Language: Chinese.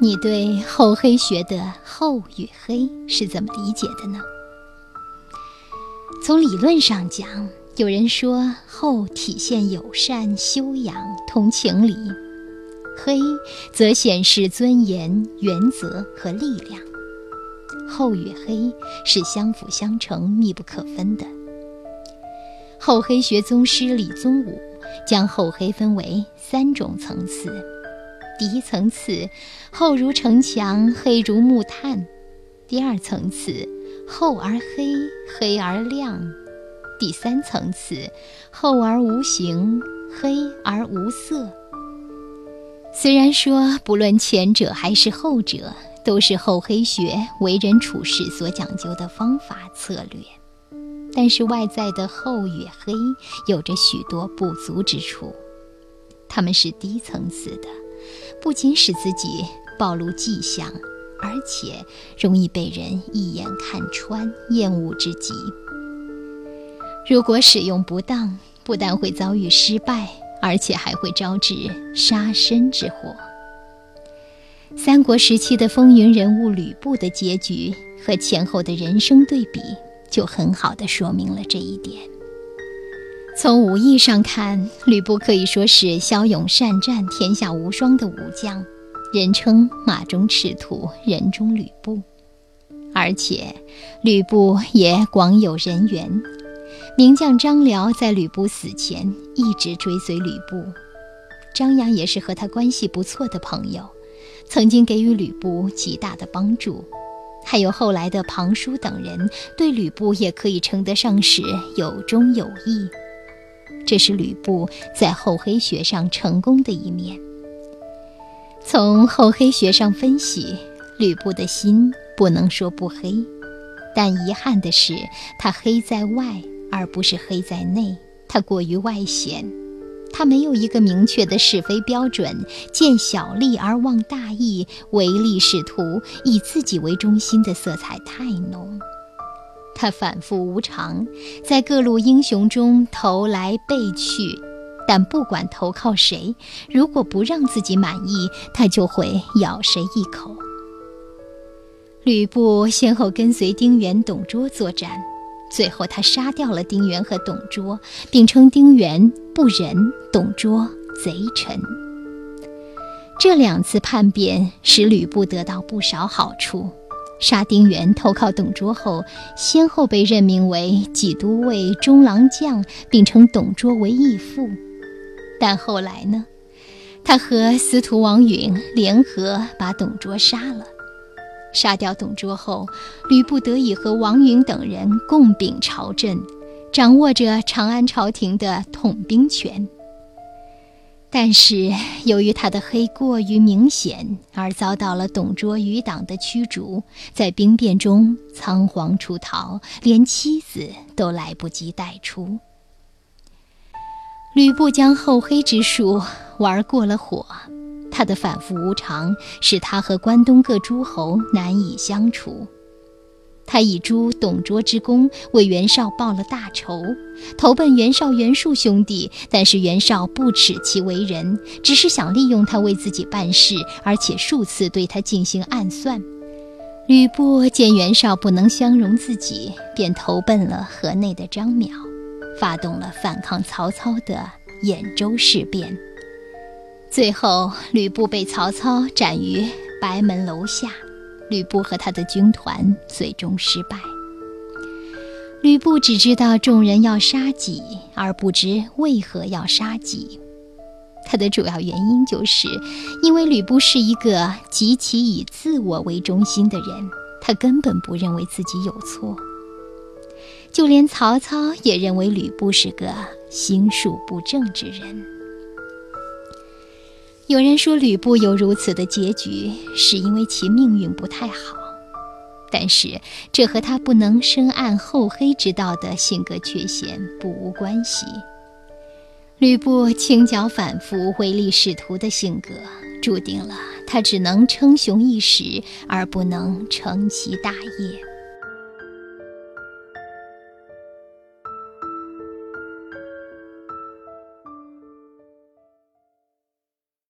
你对厚黑学的厚与黑是怎么理解的呢？从理论上讲，有人说厚体现友善、修养、通情理，黑则显示尊严、原则和力量。厚与黑是相辅相成、密不可分的。厚黑学宗师李宗武将厚黑分为三种层次：第一层次，厚如城墙，黑如木炭；第二层次，厚而黑，黑而亮；第三层次，厚而无形，黑而无色。虽然说不论前者还是后者，都是厚黑学为人处事所讲究的方法策略，但是外在的厚与黑有着许多不足之处。他们是低层次的，不仅使自己暴露迹象，而且容易被人一眼看穿、厌恶之极。如果使用不当，不但会遭遇失败，而且还会招致杀身之祸。三国时期的风云人物吕布的结局和前后的人生对比，就很好的说明了这一点。从武艺上看，吕布可以说是骁勇善战、天下无双的武将，人称“马中赤兔，人中吕布”。而且，吕布也广有人缘，名将张辽在吕布死前一直追随吕布，张扬也是和他关系不错的朋友。曾经给予吕布极大的帮助，还有后来的庞叔等人对吕布也可以称得上是有忠有义。这是吕布在厚黑学上成功的一面。从厚黑学上分析，吕布的心不能说不黑，但遗憾的是，他黑在外而不是黑在内，他过于外显。他没有一个明确的是非标准，见小利而忘大义，唯利是图，以自己为中心的色彩太浓。他反复无常，在各路英雄中投来背去，但不管投靠谁，如果不让自己满意，他就会咬谁一口。吕布先后跟随丁原、董卓作战。最后，他杀掉了丁原和董卓，并称丁原不仁，董卓贼臣。这两次叛变使吕布得到不少好处。杀丁原、投靠董卓后，先后被任命为济都尉、中郎将，并称董卓为义父。但后来呢？他和司徒王允联合把董卓杀了。杀掉董卓后，吕布得以和王允等人共秉朝政，掌握着长安朝廷的统兵权。但是，由于他的黑过于明显，而遭到了董卓余党的驱逐，在兵变中仓皇出逃，连妻子都来不及带出。吕布将厚黑之术玩过了火。他的反复无常，使他和关东各诸侯难以相处。他以诛董卓之功为袁绍报了大仇，投奔袁绍、袁术兄弟。但是袁绍不耻其为人，只是想利用他为自己办事，而且数次对他进行暗算。吕布见袁绍不能相容自己，便投奔了河内的张邈，发动了反抗曹操的兖州事变。最后，吕布被曹操斩于白门楼下，吕布和他的军团最终失败。吕布只知道众人要杀己，而不知为何要杀己。他的主要原因就是，因为吕布是一个极其以自我为中心的人，他根本不认为自己有错。就连曹操也认为吕布是个心术不正之人。有人说吕布有如此的结局，是因为其命运不太好，但是这和他不能深谙厚黑之道的性格缺陷不无关系。吕布轻脚反复、唯利是图的性格，注定了他只能称雄一时，而不能成其大业。